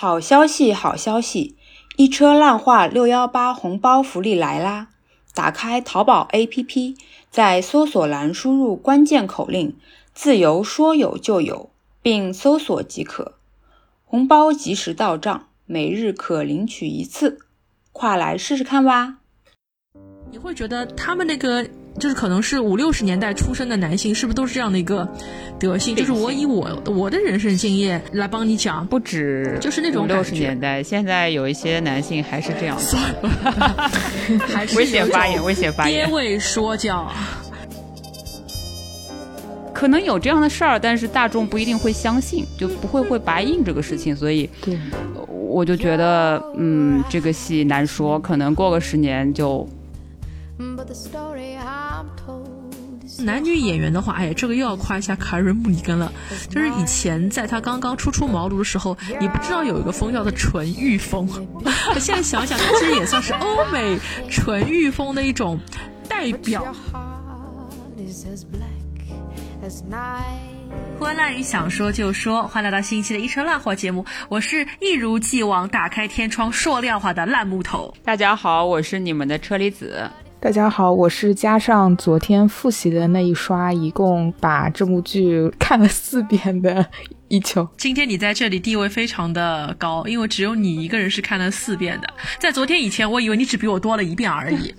好消息，好消息！一车烂话六幺八红包福利来啦！打开淘宝 APP，在搜索栏输入关键口令“自由说有就有”，并搜索即可。红包及时到账，每日可领取一次，快来试试看吧！你会觉得他们那个？就是可能是五六十年代出生的男性，是不是都是这样的一个德性？就是我以我我的人生经验来帮你讲，不止，就是那种六十年代，现在有一些男性还是这样。算了，还是危险发言，危险发言。爹味说教，可能有这样的事儿，但是大众不一定会相信，就不会会白印这个事情，所以，我就觉得，嗯，这个戏难说，可能过个十年就。男女演员的话，哎，这个又要夸一下卡瑞·穆里根了。就是以前在他刚刚初出茅庐的时候，你不知道有一个风叫做纯欲风。现在想想，他其实也算是欧美纯欲风的一种代表。欢乐语想说就说，欢迎来到新一期的一车烂货节目，我是一如既往打开天窗说亮话的烂木头。大家好，我是你们的车厘子。大家好，我是加上昨天复习的那一刷，一共把这部剧看了四遍的一秋。今天你在这里地位非常的高，因为只有你一个人是看了四遍的。在昨天以前，我以为你只比我多了一遍而已。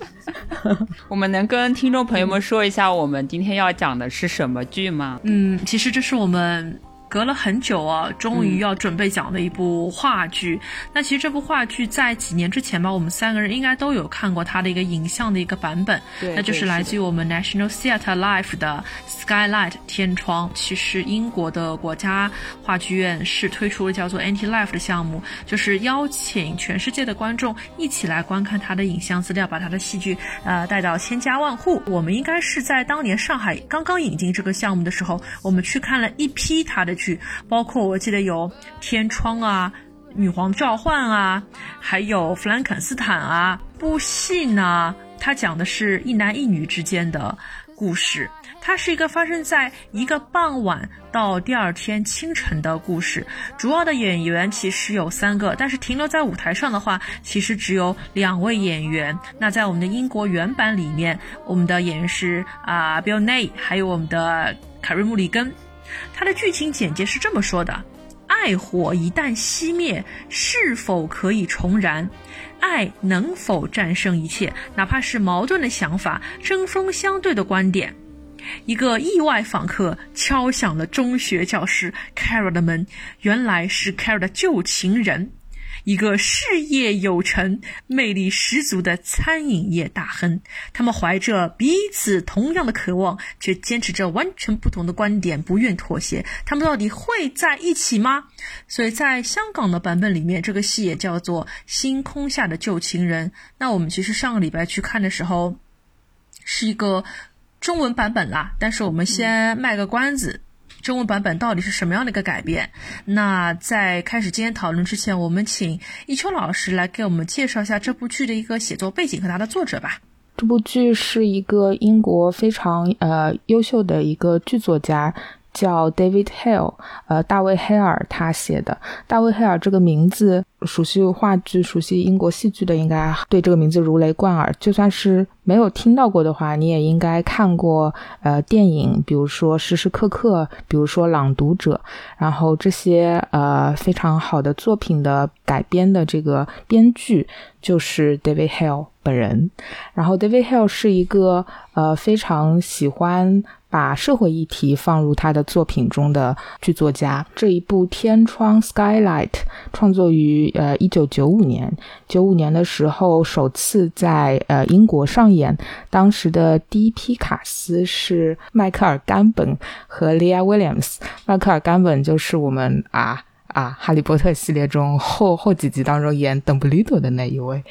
我们能跟听众朋友们说一下，我们今天要讲的是什么剧吗？嗯，其实这是我们。隔了很久啊，终于要准备讲的一部话剧。那其实这部话剧在几年之前吧，我们三个人应该都有看过它的一个影像的一个版本。对，那就是来自于我们 National Theatre Life 的 Skylight 天窗。其实英国的国家话剧院是推出了叫做 Anti Life 的项目，就是邀请全世界的观众一起来观看它的影像资料，把它的戏剧呃带到千家万户。我们应该是在当年上海刚刚引进这个项目的时候，我们去看了一批它的。剧包括我记得有《天窗》啊，《女皇召唤》啊，还有《弗兰肯斯坦》啊。部戏呢，它讲的是一男一女之间的故事，它是一个发生在一个傍晚到第二天清晨的故事。主要的演员其实有三个，但是停留在舞台上的话，其实只有两位演员。那在我们的英国原版里面，我们的演员是啊，Bill Nye，还有我们的凯瑞·穆里根。它的剧情简介是这么说的：爱火一旦熄灭，是否可以重燃？爱能否战胜一切？哪怕是矛盾的想法、针锋相对的观点。一个意外访客敲响了中学教师 Carol 的门，原来是 Carol 的旧情人。一个事业有成、魅力十足的餐饮业大亨，他们怀着彼此同样的渴望，却坚持着完全不同的观点，不愿妥协。他们到底会在一起吗？所以在香港的版本里面，这个戏也叫做《星空下的旧情人》。那我们其实上个礼拜去看的时候，是一个中文版本啦。但是我们先卖个关子。中文版本到底是什么样的一个改变？那在开始今天讨论之前，我们请一秋老师来给我们介绍一下这部剧的一个写作背景和它的作者吧。这部剧是一个英国非常呃优秀的一个剧作家。叫 David Hale，呃，大卫·黑尔他写的。大卫·黑尔这个名字，熟悉话剧、熟悉英国戏剧的，应该对这个名字如雷贯耳。就算是没有听到过的话，你也应该看过呃电影，比如说《时时刻刻》，比如说《朗读者》，然后这些呃非常好的作品的改编的这个编剧就是 David Hale 本人。然后 David Hill 是一个呃非常喜欢。把社会议题放入他的作品中的剧作家，这一部《天窗》（Skylight） 创作于呃一九九五年。九五年的时候，首次在呃英国上演。当时的第一批卡司是迈克尔·甘本和 Leah Williams。迈克尔·甘本就是我们啊。啊，哈利波特系列中后后几集当中演邓布利多的那一位，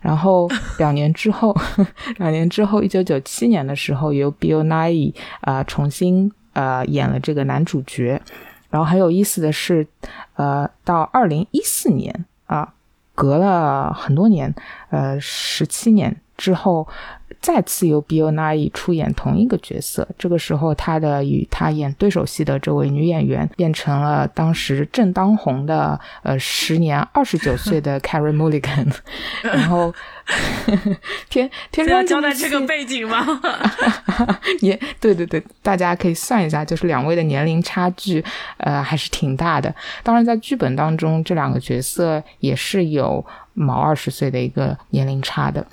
然后两年之后，两年之后，一九九七年的时候，由 Bill Nye 啊重新呃演了这个男主角。然后很有意思的是，呃，到二零一四年啊，隔了很多年，呃，十七年之后。再次由 Bill Nye 出演同一个角色。这个时候，他的与他演对手戏的这位女演员变成了当时正当红的呃时年二十九岁的 Carrie Mulligan。然后，天 天窗交代这个背景吗？也对对对，大家可以算一下，就是两位的年龄差距，呃，还是挺大的。当然，在剧本当中，这两个角色也是有毛二十岁的一个年龄差的。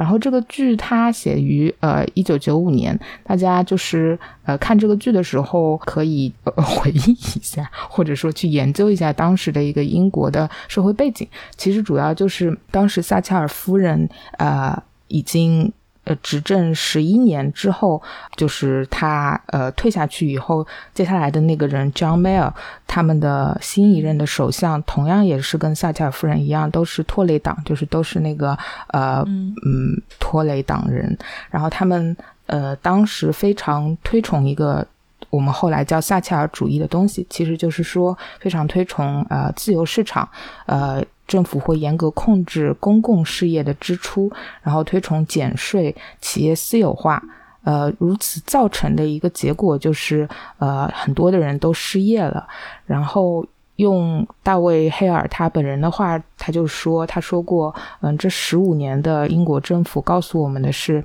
然后这个剧它写于呃一九九五年，大家就是呃看这个剧的时候可以呃 回忆一下，或者说去研究一下当时的一个英国的社会背景。其实主要就是当时撒切尔夫人呃已经。呃，执政十一年之后，就是他呃退下去以后，接下来的那个人 John Mayer，他们的新一任的首相，同样也是跟撒切尔夫人一样，都是托雷党，就是都是那个呃嗯托雷党人。然后他们呃当时非常推崇一个我们后来叫撒切尔主义的东西，其实就是说非常推崇呃自由市场呃。政府会严格控制公共事业的支出，然后推崇减税、企业私有化。呃，如此造成的一个结果就是，呃，很多的人都失业了。然后用大卫·黑尔他本人的话，他就说，他说过，嗯，这十五年的英国政府告诉我们的是。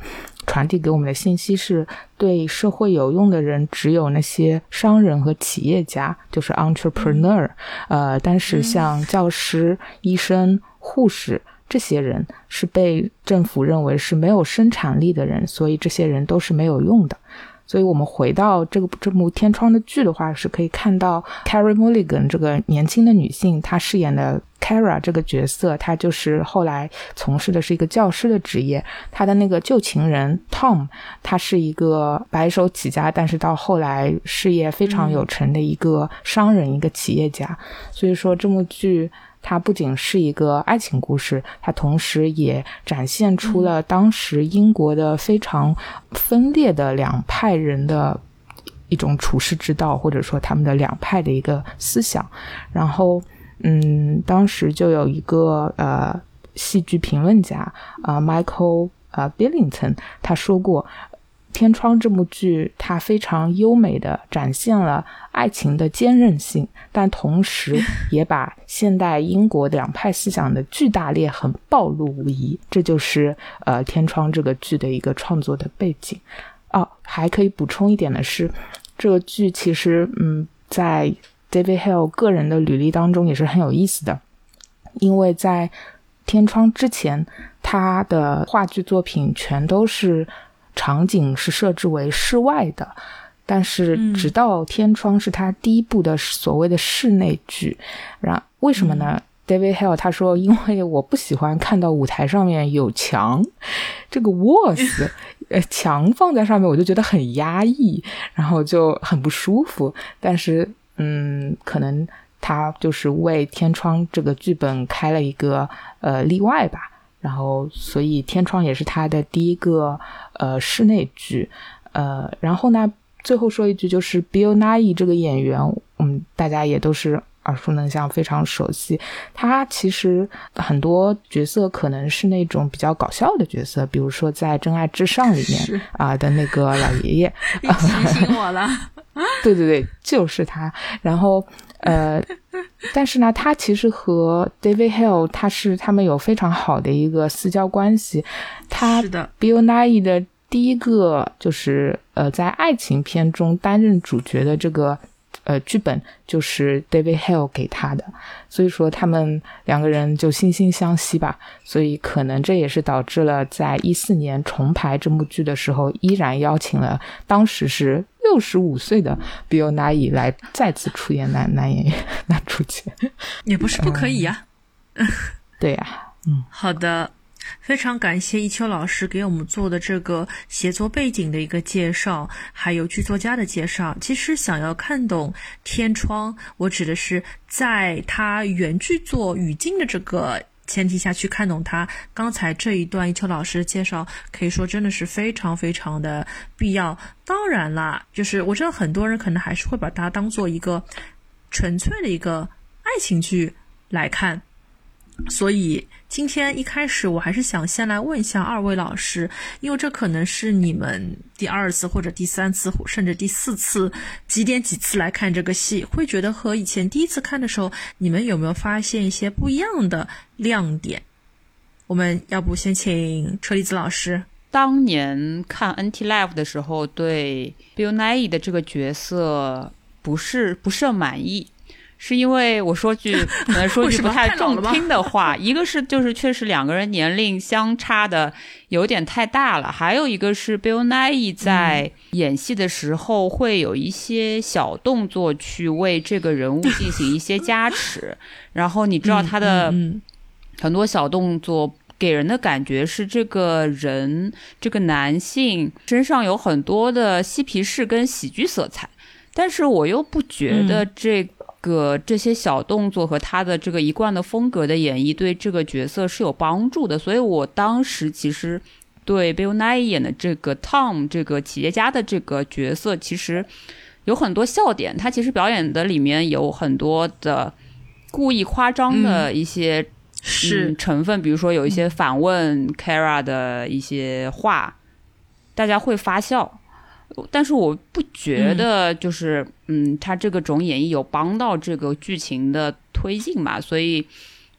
传递给我们的信息是对社会有用的人，只有那些商人和企业家，就是 entrepreneur。呃，但是像教师、医生、护士这些人是被政府认为是没有生产力的人，所以这些人都是没有用的。所以我们回到这个这部天窗的剧的话，是可以看到 Carrie Mulligan 这个年轻的女性，她饰演的 Kara 这个角色，她就是后来从事的是一个教师的职业。她的那个旧情人 Tom，他是一个白手起家，但是到后来事业非常有成的一个商人，一个企业家。所以说这部剧。它不仅是一个爱情故事，它同时也展现出了当时英国的非常分裂的两派人的一种处世之道，或者说他们的两派的一个思想。然后，嗯，当时就有一个呃戏剧评论家啊，Michael 啊 Billington，他说过。《天窗》这部剧，它非常优美的展现了爱情的坚韧性，但同时也把现代英国两派思想的巨大裂痕暴露无遗。这就是呃《天窗》这个剧的一个创作的背景。哦，还可以补充一点的是，这个剧其实嗯，在 David Hill 个人的履历当中也是很有意思的，因为在《天窗》之前，他的话剧作品全都是。场景是设置为室外的，但是直到天窗是他第一部的所谓的室内剧。然为什么呢？David Hill 他说，因为我不喜欢看到舞台上面有墙，这个 walls，呃，墙放在上面我就觉得很压抑，然后就很不舒服。但是，嗯，可能他就是为天窗这个剧本开了一个呃例外吧。然后，所以《天窗》也是他的第一个呃室内剧，呃，然后呢，最后说一句，就是 Bill Nye 这个演员，嗯，大家也都是耳熟能详，非常熟悉。他其实很多角色可能是那种比较搞笑的角色，比如说在《真爱至上》里面啊的那个老爷爷，提醒我了。对对对，就是他。然后。呃，但是呢，他其实和 David Hill 他是他们有非常好的一个私交关系。他是的 Bill Nye 的第一个就是呃，在爱情片中担任主角的这个呃剧本就是 David Hill 给他的，所以说他们两个人就惺惺相惜吧。所以可能这也是导致了在一四年重排这部剧的时候，依然邀请了当时是。六十五岁的 Bill Nye 来再次出演男男演员男主角，也不是不可以呀。对呀，嗯，好的，非常感谢一秋老师给我们做的这个写作背景的一个介绍，还有剧作家的介绍。其实想要看懂《天窗》，我指的是在他原剧作语境的这个。前提下去看懂它，刚才这一段一秋老师的介绍，可以说真的是非常非常的必要。当然啦，就是我知道很多人可能还是会把它当做一个纯粹的一个爱情剧来看，所以今天一开始，我还是想先来问一下二位老师，因为这可能是你们第二次或者第三次，甚至第四次几点几次来看这个戏，会觉得和以前第一次看的时候，你们有没有发现一些不一样的亮点？我们要不先请车厘子老师。当年看《NT Live》的时候，对 Bill Nye 的这个角色不是不甚满意。是因为我说句可 能说句不太中听的话，一个是就是确实两个人年龄相差的有点太大了，还有一个是 Bill Nye 在演戏的时候会有一些小动作去为这个人物进行一些加持，然后你知道他的很多小动作给人的感觉是这个人这个男性身上有很多的嬉皮士跟喜剧色彩，但是我又不觉得这。个这些小动作和他的这个一贯的风格的演绎，对这个角色是有帮助的。所以我当时其实对 Bill Nye 演的这个 Tom 这个企业家的这个角色，其实有很多笑点。他其实表演的里面有很多的故意夸张的一些是成分，比如说有一些反问 Kara 的一些话，大家会发笑。但是我不觉得，就是嗯，他这个种演绎有帮到这个剧情的推进嘛？所以，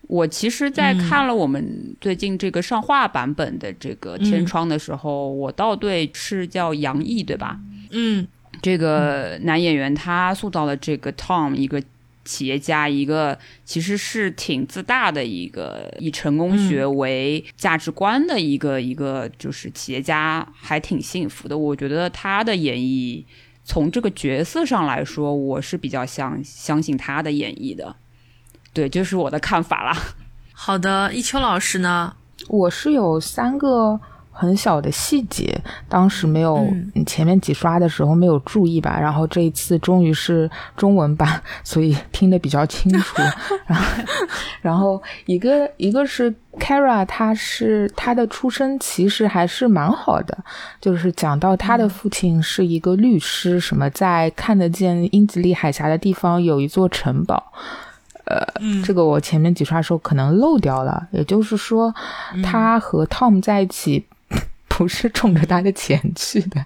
我其实，在看了我们最近这个上画版本的这个《天窗》的时候，我倒对是叫杨毅对吧？嗯，这个男演员他塑造了这个 Tom 一个。企业家一个其实是挺自大的一个以成功学为价值观的一个一个就是企业家还挺幸福的。我觉得他的演绎从这个角色上来说，我是比较相相信他的演绎的。对，就是我的看法啦。好的，一秋老师呢？我是有三个。很小的细节，当时没有前面几刷的时候没有注意吧，然后这一次终于是中文版，所以听得比较清楚。然后，然后一个一个是 Kara，他是他的出身其实还是蛮好的，就是讲到他的父亲是一个律师，什么在看得见英吉利海峡的地方有一座城堡。呃，这个我前面几刷的时候可能漏掉了，也就是说，他和 Tom 在一起。不是冲着他的钱去的，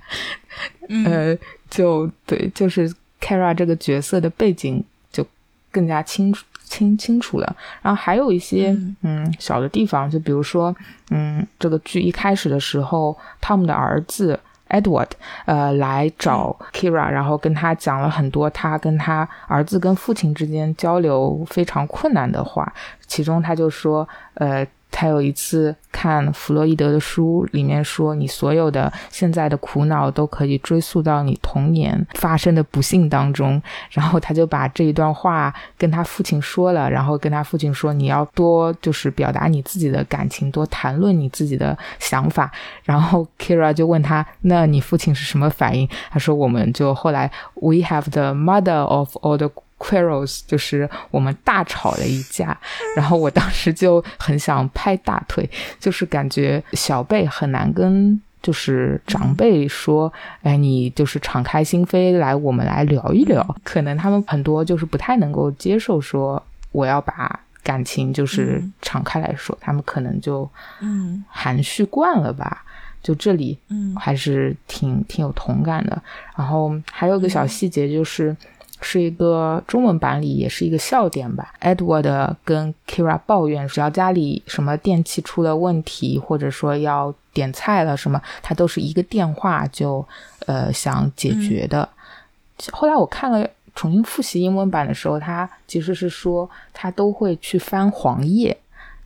呃，就对，就是 Kara 这个角色的背景就更加清楚清清楚了。然后还有一些嗯小的地方，就比如说嗯，这个剧一开始的时候，Tom 的儿子 Edward 呃来找 Kira，然后跟他讲了很多他跟他儿子跟父亲之间交流非常困难的话，其中他就说呃。他有一次看弗洛伊德的书，里面说你所有的现在的苦恼都可以追溯到你童年发生的不幸当中。然后他就把这一段话跟他父亲说了，然后跟他父亲说你要多就是表达你自己的感情，多谈论你自己的想法。然后 Kira 就问他，那你父亲是什么反应？他说我们就后来 We have the mother of all the Quarrels 就是我们大吵了一架，然后我当时就很想拍大腿，就是感觉小辈很难跟就是长辈说，哎，你就是敞开心扉来，我们来聊一聊。可能他们很多就是不太能够接受说我要把感情就是敞开来说，他们可能就嗯含蓄惯了吧。就这里嗯还是挺挺有同感的。然后还有个小细节就是。是一个中文版里也是一个笑点吧。Edward 跟 Kira 抱怨，只要家里什么电器出了问题，或者说要点菜了什么，他都是一个电话就呃想解决的。后来我看了重新复习英文版的时候，他其实是说他都会去翻黄页，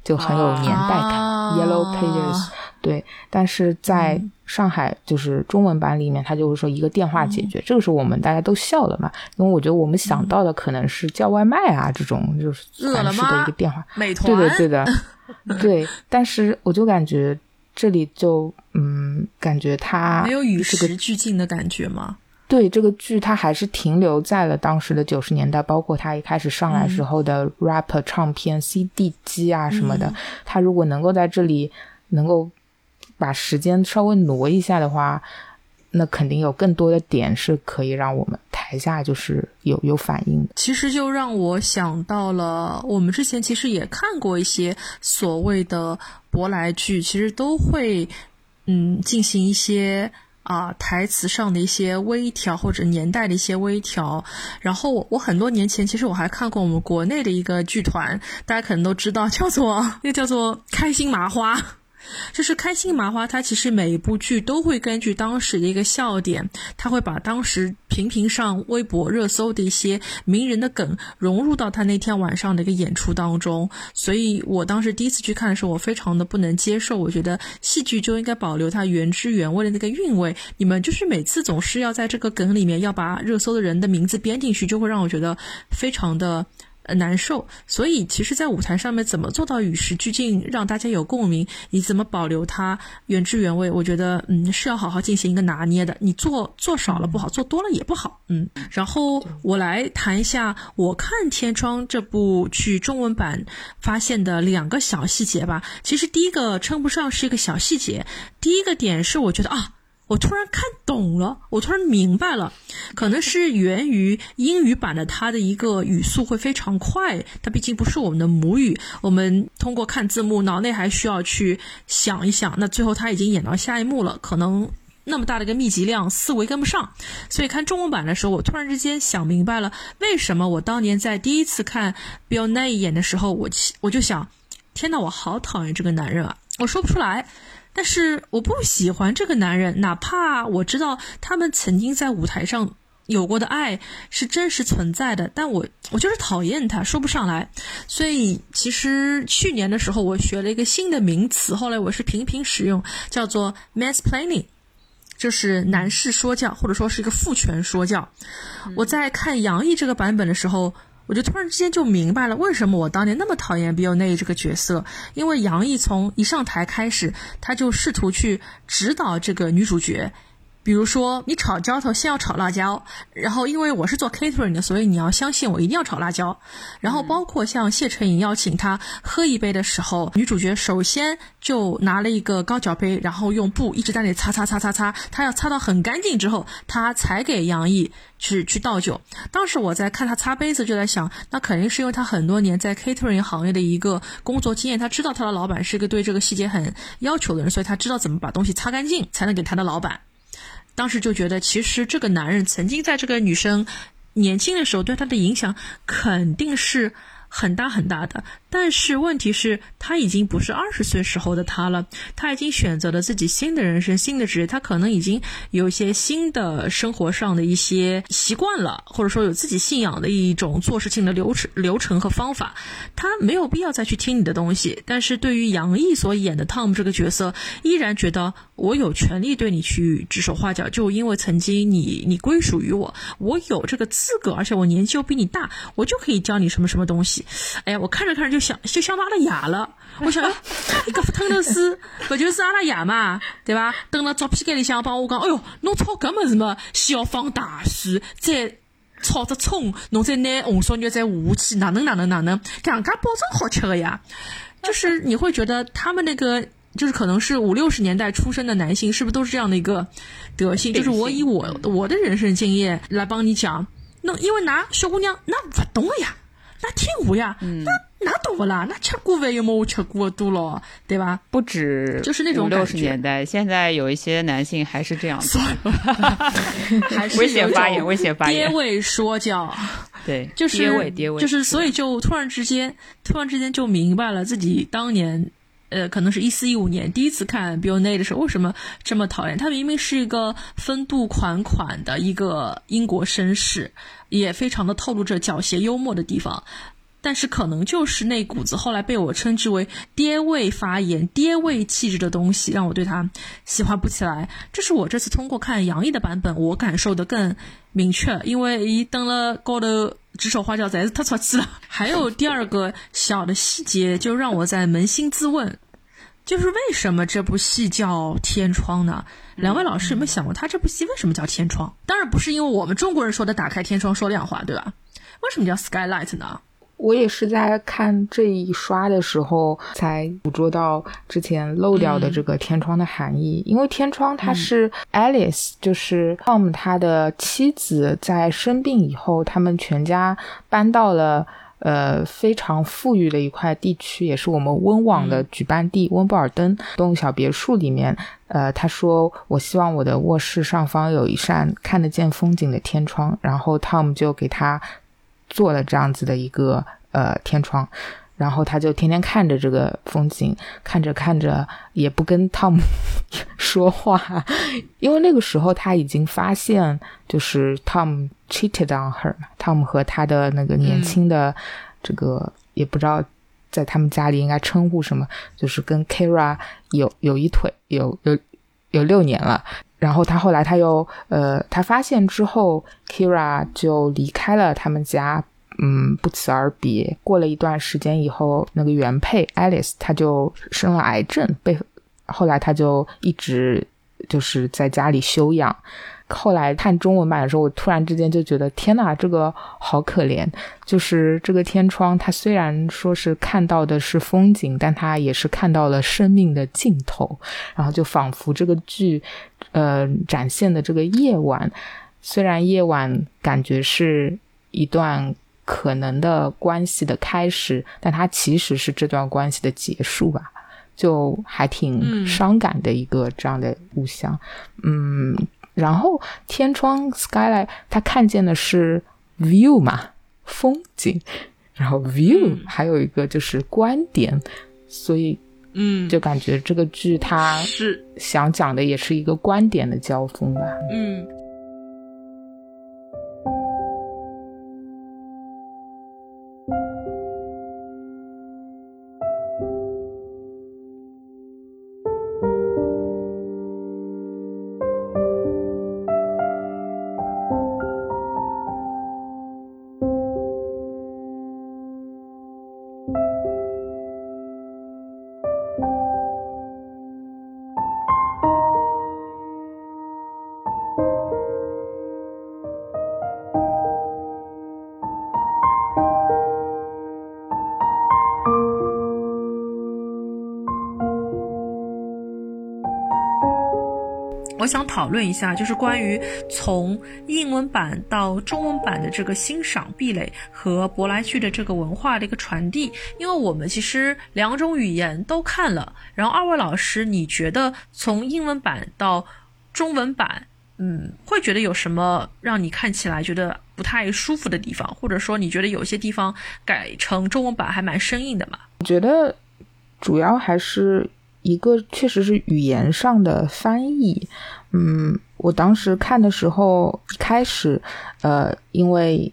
就很有年代感。Yellow Pages。对，但是在上海就是中文版里面，他就会说一个电话解决，这个是我们大家都笑了嘛，因为我觉得我们想到的可能是叫外卖啊这种，就是传式的一个电话，美。团，对的对 的，对，但是我就感觉这里就嗯，感觉他没有与时俱进的感觉吗？对，这个剧它还是停留在了当时的九十年代，包括它一开始上来时候的 rap 唱片 CD 机啊什么的，它如果能够在这里能够。把时间稍微挪一下的话，那肯定有更多的点是可以让我们台下就是有有反应的。其实就让我想到了，我们之前其实也看过一些所谓的舶来剧，其实都会嗯进行一些啊台词上的一些微调或者年代的一些微调。然后我很多年前其实我还看过我们国内的一个剧团，大家可能都知道，叫做 那个叫做开心麻花。就是开心麻花，它其实每一部剧都会根据当时的一个笑点，它会把当时频频上微博热搜的一些名人的梗融入到他那天晚上的一个演出当中。所以我当时第一次去看的时候，我非常的不能接受。我觉得戏剧就应该保留它原汁原味的那个韵味。你们就是每次总是要在这个梗里面要把热搜的人的名字编进去，就会让我觉得非常的。呃，难受。所以，其实，在舞台上面怎么做到与时俱进，让大家有共鸣？你怎么保留它原汁原味？我觉得，嗯，是要好好进行一个拿捏的。你做做少了不好，做多了也不好。嗯，然后我来谈一下我看《天窗》这部剧中文版发现的两个小细节吧。其实，第一个称不上是一个小细节，第一个点是我觉得啊。我突然看懂了，我突然明白了，可能是源于英语版的它的一个语速会非常快，它毕竟不是我们的母语，我们通过看字幕，脑内还需要去想一想，那最后他已经演到下一幕了，可能那么大的一个密集量，思维跟不上，所以看中文版的时候，我突然之间想明白了，为什么我当年在第一次看 Bill Nye 演的时候，我我就想，天呐，我好讨厌这个男人啊，我说不出来。但是我不喜欢这个男人，哪怕我知道他们曾经在舞台上有过的爱是真实存在的，但我我就是讨厌他，说不上来。所以其实去年的时候，我学了一个新的名词，后来我是频频使用，叫做 mansplaining，就是男士说教，或者说是一个父权说教。我在看杨毅这个版本的时候。我就突然之间就明白了，为什么我当年那么讨厌 Bill Nye 这个角色，因为杨毅从一上台开始，他就试图去指导这个女主角。比如说，你炒浇头先要炒辣椒，然后因为我是做 catering 的，所以你要相信我一定要炒辣椒。然后包括像谢承颖邀请他喝一杯的时候，女主角首先就拿了一个高脚杯，然后用布一直在那里擦擦擦擦擦，她要擦到很干净之后，她才给杨毅去去倒酒。当时我在看他擦杯子，就在想，那肯定是因为他很多年在 catering 行业的一个工作经验，他知道他的老板是一个对这个细节很要求的人，所以他知道怎么把东西擦干净，才能给他的老板。当时就觉得，其实这个男人曾经在这个女生年轻的时候对她的影响肯定是很大很大的。但是问题是，他已经不是二十岁时候的他了，他已经选择了自己新的人生、新的职业，他可能已经有一些新的生活上的一些习惯了，或者说有自己信仰的一种做事情的流程、流程和方法，他没有必要再去听你的东西。但是对于杨毅所演的 Tom 这个角色，依然觉得我有权利对你去指手画脚，就因为曾经你你归属于我，我有这个资格，而且我年纪又比你大，我就可以教你什么什么东西。哎呀，我看着看着就。想就想到阿拉爷了，我想，一个吞头丝，不就是阿拉爷嘛，对吧？等到照片间里向帮我讲，哎哟，侬炒搿么子么？先要放大水，再炒只葱，侬再拿红烧肉再下去，哪能哪能哪能？两家保证好吃的呀。就是你会觉得他们那个，就是可能是五六十年代出生的男性，是不是都是这样的一个德性？就是我以我我的人生经验来帮你讲，那因为拿小姑娘那不懂了呀。那听我呀，那那懂不啦？那吃过饭有没我吃过多了，对吧？不止，就是那种六十年代，现在有一些男性还是这样子，还是危险发言，危险发言，爹味说教，对，就是爹味，爹味，就是所以就突然之间，突然之间就明白了自己当年。呃，可能是一四一五年第一次看 Bill Nye 的时候，为什么这么讨厌他？明明是一个风度款款的一个英国绅士，也非常的透露着狡黠幽默的地方。但是可能就是那股子后来被我称之为爹味发言、爹味气质的东西，让我对他喜欢不起来。这是我这次通过看杨毅的版本，我感受的更明确。因为一登了高头指手画脚，才是太出气了。还有第二个小的细节，就让我在扪心自问。就是为什么这部戏叫《天窗》呢？两位老师有没有想过，他这部戏为什么叫《天窗》？当然不是因为我们中国人说的“打开天窗说亮话”，对吧？为什么叫 “skylight” 呢？我也是在看这一刷的时候才捕捉到之前漏掉的这个天窗的含义，因为天窗它是 Alice，就是 Tom 他的妻子在生病以后，他们全家搬到了呃非常富裕的一块地区，也是我们温网的举办地温布尔登动物小别墅里面。呃，他说我希望我的卧室上方有一扇看得见风景的天窗，然后 Tom 就给他。做了这样子的一个呃天窗，然后他就天天看着这个风景，看着看着也不跟汤姆 说话，因为那个时候他已经发现就是 Tom cheated on her，汤姆和他的那个年轻的这个也不知道在他们家里应该称呼什么，就是跟 Kara 有有一腿有有有六年了。然后他后来他又呃，他发现之后，Kira 就离开了他们家，嗯，不辞而别。过了一段时间以后，那个原配 Alice 她就生了癌症，被后来他就一直就是在家里休养。后来看中文版的时候，我突然之间就觉得天呐，这个好可怜。就是这个天窗，它虽然说是看到的是风景，但它也是看到了生命的尽头。然后就仿佛这个剧，呃，展现的这个夜晚，虽然夜晚感觉是一段可能的关系的开始，但它其实是这段关系的结束吧。就还挺伤感的一个这样的物象，嗯。然后天窗 skylight，他看见的是 view 嘛，风景。然后 view 还有一个就是观点，所以嗯，就感觉这个剧它是想讲的也是一个观点的交锋吧。嗯。讨论一下，就是关于从英文版到中文版的这个欣赏壁垒和舶来剧的这个文化的一个传递。因为我们其实两种语言都看了，然后二位老师，你觉得从英文版到中文版，嗯，会觉得有什么让你看起来觉得不太舒服的地方，或者说你觉得有些地方改成中文版还蛮生硬的嘛？我觉得主要还是。一个确实是语言上的翻译，嗯，我当时看的时候，一开始，呃，因为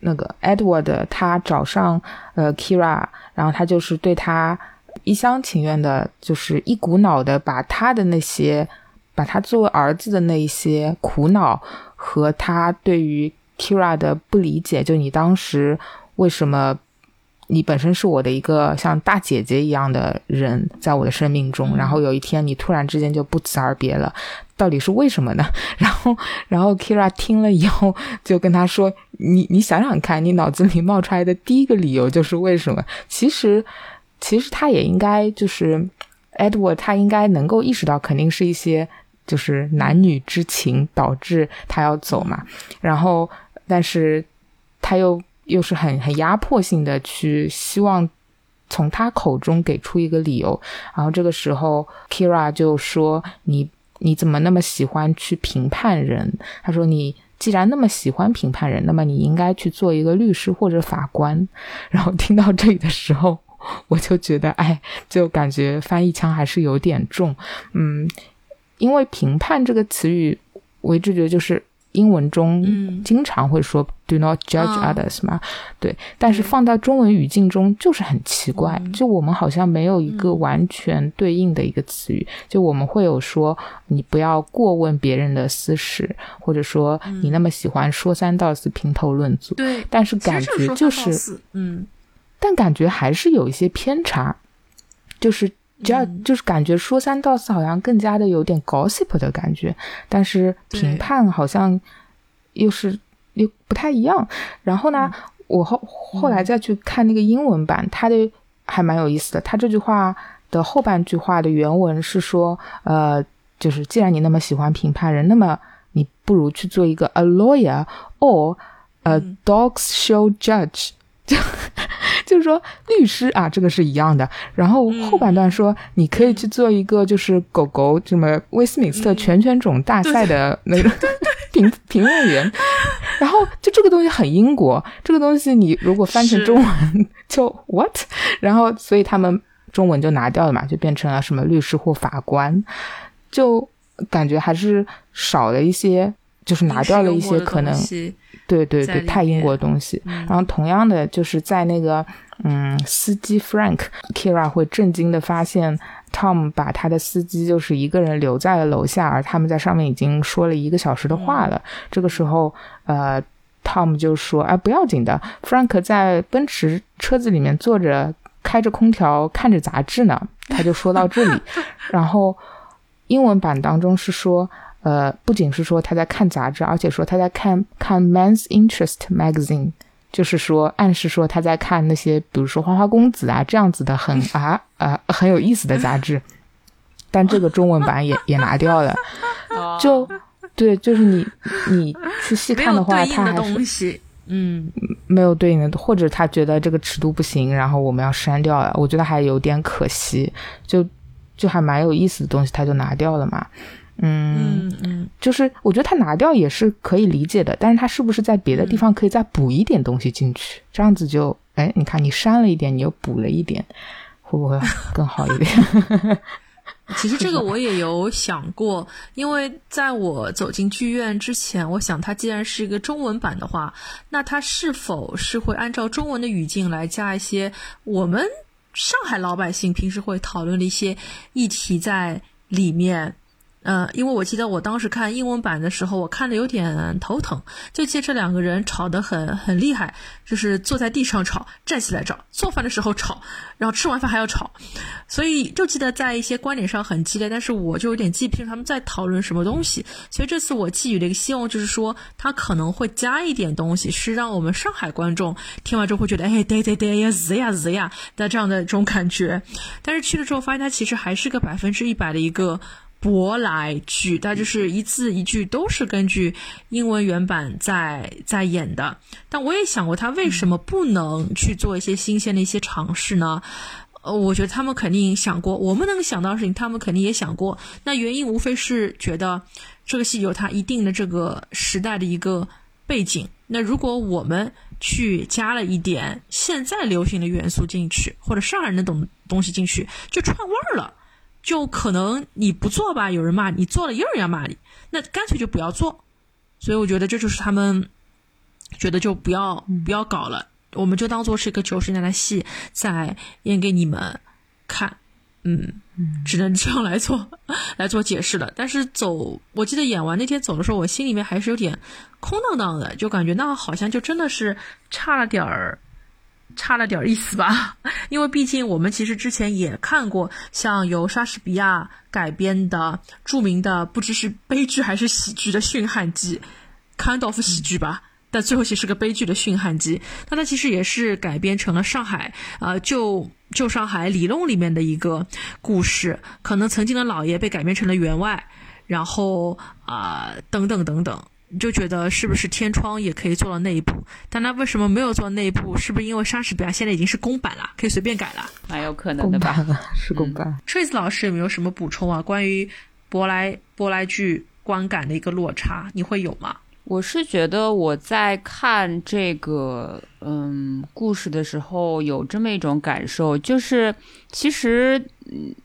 那个 Edward 他找上呃 Kira，然后他就是对他一厢情愿的，就是一股脑的把他的那些，把他作为儿子的那一些苦恼和他对于 Kira 的不理解，就你当时为什么。你本身是我的一个像大姐姐一样的人，在我的生命中，然后有一天你突然之间就不辞而别了，到底是为什么呢？然后，然后 Kira 听了以后就跟他说：“你你想想看，你脑子里冒出来的第一个理由就是为什么？其实，其实他也应该就是 Edward，他应该能够意识到，肯定是一些就是男女之情导致他要走嘛。然后，但是他又。又是很很压迫性的去希望从他口中给出一个理由，然后这个时候 Kira 就说：“你你怎么那么喜欢去评判人？”他说：“你既然那么喜欢评判人，那么你应该去做一个律师或者法官。”然后听到这里的时候，我就觉得，哎，就感觉翻译腔还是有点重。嗯，因为评判这个词语，我一直觉得就是。英文中经常会说 “do not judge others” 嘛，对，但是放到中文语境中就是很奇怪，就我们好像没有一个完全对应的一个词语，就我们会有说你不要过问别人的私事，或者说你那么喜欢说三道四、评头论足，对，但是感觉就是嗯，但感觉还是有一些偏差，就是。只要就是感觉说三道四好像更加的有点 gossip 的感觉，但是评判好像又是又不太一样。然后呢，我后后来再去看那个英文版，它的还蛮有意思的。它这句话的后半句话的原文是说，呃，就是既然你那么喜欢评判人，那么你不如去做一个 a lawyer or a dogs show judge。就就是说，律师啊，这个是一样的。然后后半段说，你可以去做一个就是狗狗什么威斯敏斯特犬犬种大赛的那个评评论员。然后就这个东西很英国，这个东西你如果翻成中文就 what？然后所以他们中文就拿掉了嘛，就变成了什么律师或法官，就感觉还是少了一些，就是拿掉了一些可能。对对对，太英国的东西。然后同样的，就是在那个嗯，司机 Frank，Kira 会震惊的发现，Tom 把他的司机就是一个人留在了楼下，而他们在上面已经说了一个小时的话了。这个时候，呃，Tom 就说：“哎，不要紧的，Frank 在奔驰车子里面坐着，开着空调，看着杂志呢。”他就说到这里，然后英文版当中是说。呃，不仅是说他在看杂志，而且说他在看看《Man's Interest Magazine》，就是说暗示说他在看那些，比如说《花花公子》啊这样子的很 啊啊很有意思的杂志。但这个中文版也也拿掉了，就对，就是你你去细看的话，他还是嗯没有对应的，或者他觉得这个尺度不行，然后我们要删掉了。我觉得还有点可惜，就就还蛮有意思的东西，他就拿掉了嘛。嗯嗯，就是我觉得他拿掉也是可以理解的，但是他是不是在别的地方可以再补一点东西进去？这样子就，哎，你看你删了一点，你又补了一点，会不会更好一点？其实这个我也有想过，因为在我走进剧院之前，我想它既然是一个中文版的话，那它是否是会按照中文的语境来加一些我们上海老百姓平时会讨论的一些议题在里面？呃，因为我记得我当时看英文版的时候，我看的有点头疼，就记得这两个人吵得很很厉害，就是坐在地上吵，站起来吵，做饭的时候吵，然后吃完饭还要吵，所以就记得在一些观点上很激烈，但是我就有点记不清他们在讨论什么东西，所以这次我寄予的一个希望就是说，他可能会加一点东西，是让我们上海观众听完之后会觉得，哎，对对对呀，是呀是呀的这样的这种感觉，但是去了之后发现，他其实还是个百分之一百的一个。舶来剧，它就是一字一句都是根据英文原版在在演的。但我也想过，他为什么不能去做一些新鲜的一些尝试呢？呃，我觉得他们肯定想过，我们能想到的事情，他们肯定也想过。那原因无非是觉得这个戏有它一定的这个时代的一个背景。那如果我们去加了一点现在流行的元素进去，或者上海人的东东西进去，就串味儿了。就可能你不做吧，有人骂你；做了，又有人要骂你。那干脆就不要做。所以我觉得这就是他们觉得就不要不要搞了，我们就当做是一个九十年代戏在演给你们看。嗯，只能这样来做 来做解释了。但是走，我记得演完那天走的时候，我心里面还是有点空荡荡的，就感觉那好像就真的是差了点儿。差了点意思吧，因为毕竟我们其实之前也看过像由莎士比亚改编的著名的不知是悲剧还是喜剧的《驯悍记》，kind of 喜剧吧，但最后其实是个悲剧的《驯悍记》。那它其实也是改编成了上海，呃，旧旧上海里弄里面的一个故事，可能曾经的老爷被改编成了员外，然后啊，等等等等。你就觉得是不是天窗也可以做到那一步？但他为什么没有做那一步？是不是因为莎士比亚现在已经是公版了，可以随便改了？蛮有可能的吧？是公版。Trace 老师有没有什么补充啊？关于舶来舶来剧观感的一个落差，你会有吗？我是觉得我在看这个嗯故事的时候，有这么一种感受，就是其实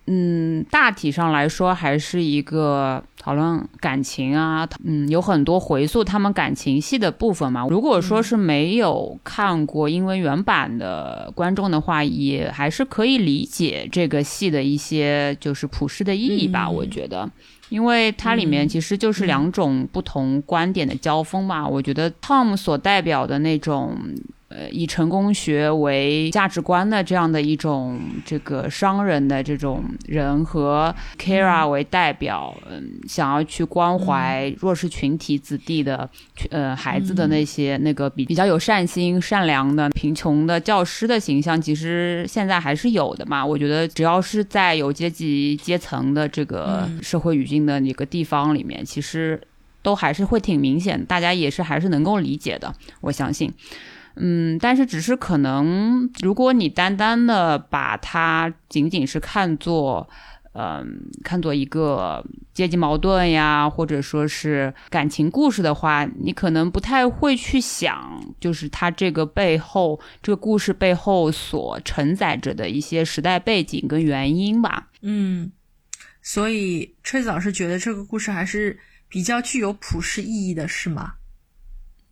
嗯大体上来说还是一个。讨论感情啊，嗯，有很多回溯他们感情戏的部分嘛。如果说是没有看过英文原版的观众的话，也还是可以理解这个戏的一些就是普世的意义吧。我觉得，因为它里面其实就是两种不同观点的交锋嘛。我觉得 Tom 所代表的那种。呃，以成功学为价值观的这样的一种这个商人的这种人和 Kara 为代表，嗯，想要去关怀弱势群体子弟的，呃，孩子的那些那个比比较有善心、善良的贫穷的教师的形象，其实现在还是有的嘛。我觉得只要是在有阶级阶层的这个社会语境的一个地方里面，其实都还是会挺明显，大家也是还是能够理解的，我相信。嗯，但是只是可能，如果你单单的把它仅仅是看作，嗯，看作一个阶级矛盾呀，或者说是感情故事的话，你可能不太会去想，就是它这个背后，这个故事背后所承载着的一些时代背景跟原因吧。嗯，所以崔子老师觉得这个故事还是比较具有普世意义的，是吗？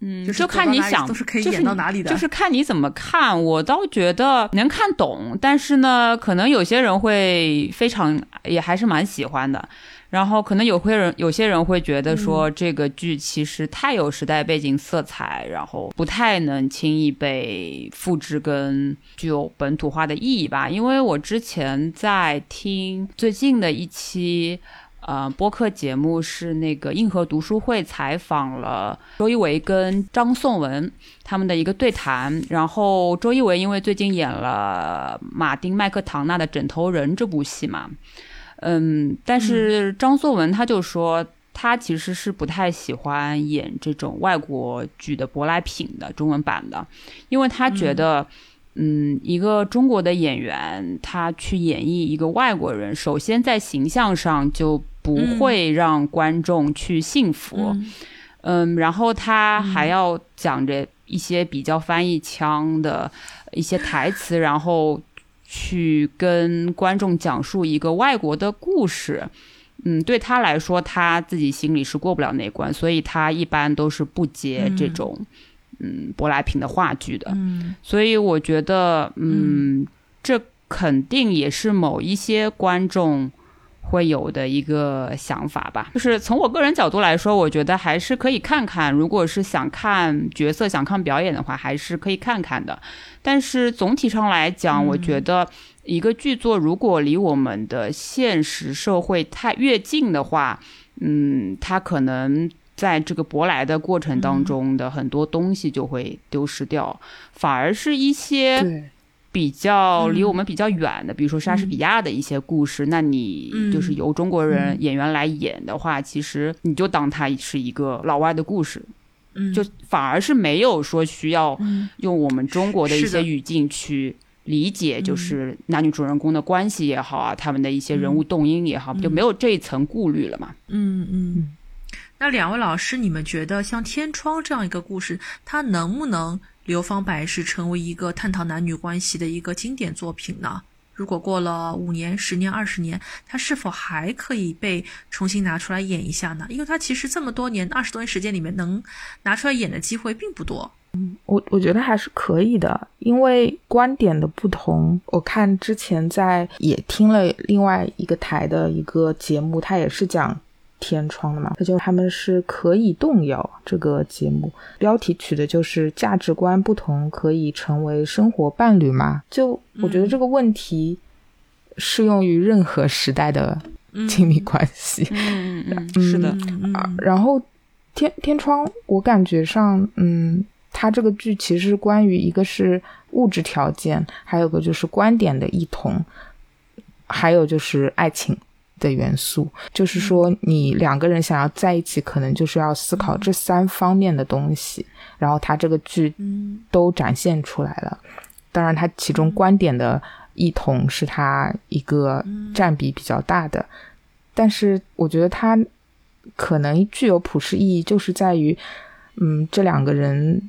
嗯，就看你想，都是可以演到哪里的，就是看你怎么看。我倒觉得能看懂，但是呢，可能有些人会非常，也还是蛮喜欢的。然后可能有些人，有些人会觉得说这个剧其实太有时代背景色彩，然后不太能轻易被复制跟具有本土化的意义吧。因为我之前在听最近的一期。呃，播客节目是那个硬核读书会采访了周一围跟张颂文他们的一个对谈。然后周一围因为最近演了马丁麦克唐纳的《枕头人》这部戏嘛，嗯，但是张颂文他就说他其实是不太喜欢演这种外国剧的舶来品的中文版的，因为他觉得，嗯，一个中国的演员他去演绎一个外国人，首先在形象上就。不会让观众去信服，嗯，然后他还要讲着一些比较翻译腔的一些台词，然后去跟观众讲述一个外国的故事，嗯，对他来说，他自己心里是过不了那关，所以他一般都是不接这种嗯。舶来品的话剧的，嗯，所以我觉得，嗯，这肯定也是某一些观众。会有的一个想法吧，就是从我个人角度来说，我觉得还是可以看看。如果是想看角色、想看表演的话，还是可以看看的。但是总体上来讲，我觉得一个剧作如果离我们的现实社会太越近的话，嗯，它可能在这个舶来的过程当中的很多东西就会丢失掉，反而是一些。比较离我们比较远的，比如说莎士比亚的一些故事，那你就是由中国人演员来演的话，其实你就当它是一个老外的故事，就反而是没有说需要用我们中国的一些语境去理解，就是男女主人公的关系也好啊，他们的一些人物动因也好，就没有这一层顾虑了嘛。嗯。嗯。那两位老师，你们觉得像《天窗》这样一个故事，它能不能？流芳百世，成为一个探讨男女关系的一个经典作品呢？如果过了五年、十年、二十年，它是否还可以被重新拿出来演一下呢？因为它其实这么多年、二十多年时间里面，能拿出来演的机会并不多。嗯，我我觉得还是可以的，因为观点的不同。我看之前在也听了另外一个台的一个节目，它也是讲。天窗的嘛，他就他们是可以动摇这个节目标题取的就是价值观不同可以成为生活伴侣吗？就我觉得这个问题适用于任何时代的亲密关系。嗯嗯嗯，是的。然后天天窗，我感觉上，嗯，它这个剧其实关于一个是物质条件，还有个就是观点的异同，还有就是爱情。的元素，就是说，你两个人想要在一起，可能就是要思考这三方面的东西。然后他这个剧都展现出来了。当然，他其中观点的异同是他一个占比比较大的。但是，我觉得他可能具有普世意义，就是在于，嗯，这两个人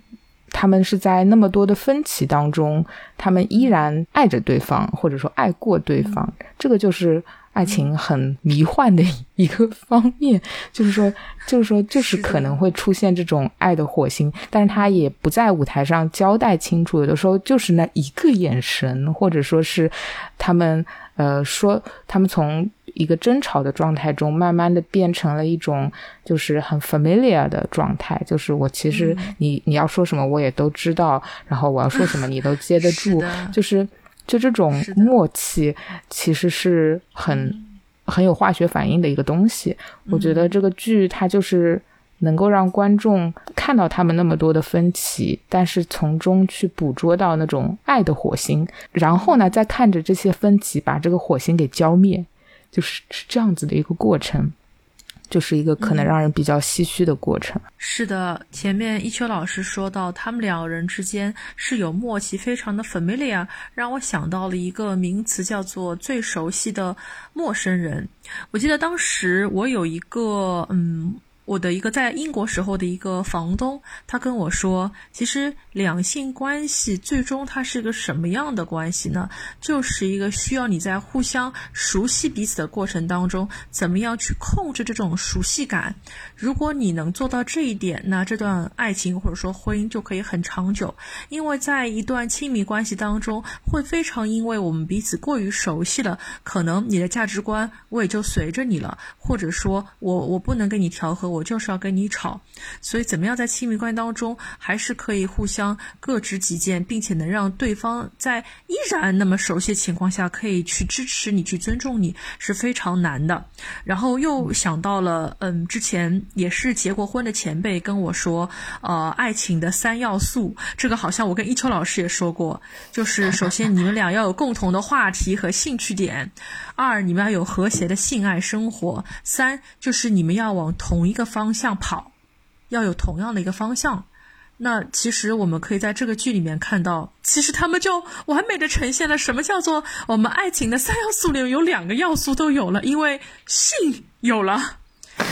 他们是在那么多的分歧当中，他们依然爱着对方，或者说爱过对方。这个就是爱情很迷幻的一个方面，就是说，就是说，就是可能会出现这种爱的火星，但是他也不在舞台上交代清楚，有的时候就是那一个眼神，或者说是他们呃说他们从。一个争吵的状态中，慢慢的变成了一种就是很 familiar 的状态，就是我其实你你要说什么我也都知道，然后我要说什么你都接得 住，就是就这种默契其实是很很有化学反应的一个东西。我觉得这个剧它就是能够让观众看到他们那么多的分歧，但是从中去捕捉到那种爱的火星，然后呢再看着这些分歧把这个火星给浇灭。就是是这样子的一个过程，就是一个可能让人比较唏嘘的过程。是的，前面一秋老师说到，他们两人之间是有默契，非常的 familiar，让我想到了一个名词，叫做最熟悉的陌生人。我记得当时我有一个嗯。我的一个在英国时候的一个房东，他跟我说，其实两性关系最终它是一个什么样的关系呢？就是一个需要你在互相熟悉彼此的过程当中，怎么样去控制这种熟悉感。如果你能做到这一点，那这段爱情或者说婚姻就可以很长久。因为在一段亲密关系当中，会非常因为我们彼此过于熟悉了，可能你的价值观我也就随着你了，或者说我我不能跟你调和我。我就是要跟你吵，所以怎么样在亲密关系当中还是可以互相各执己见，并且能让对方在依然那么熟悉的情况下可以去支持你、去尊重你是非常难的。然后又想到了，嗯，之前也是结过婚的前辈跟我说，呃，爱情的三要素，这个好像我跟一秋老师也说过，就是首先你们俩要有共同的话题和兴趣点，二你们要有和谐的性爱生活，三就是你们要往同一个。方向跑，要有同样的一个方向。那其实我们可以在这个剧里面看到，其实他们就完美的呈现了什么叫做我们爱情的三要素里面有两个要素都有了，因为性有了，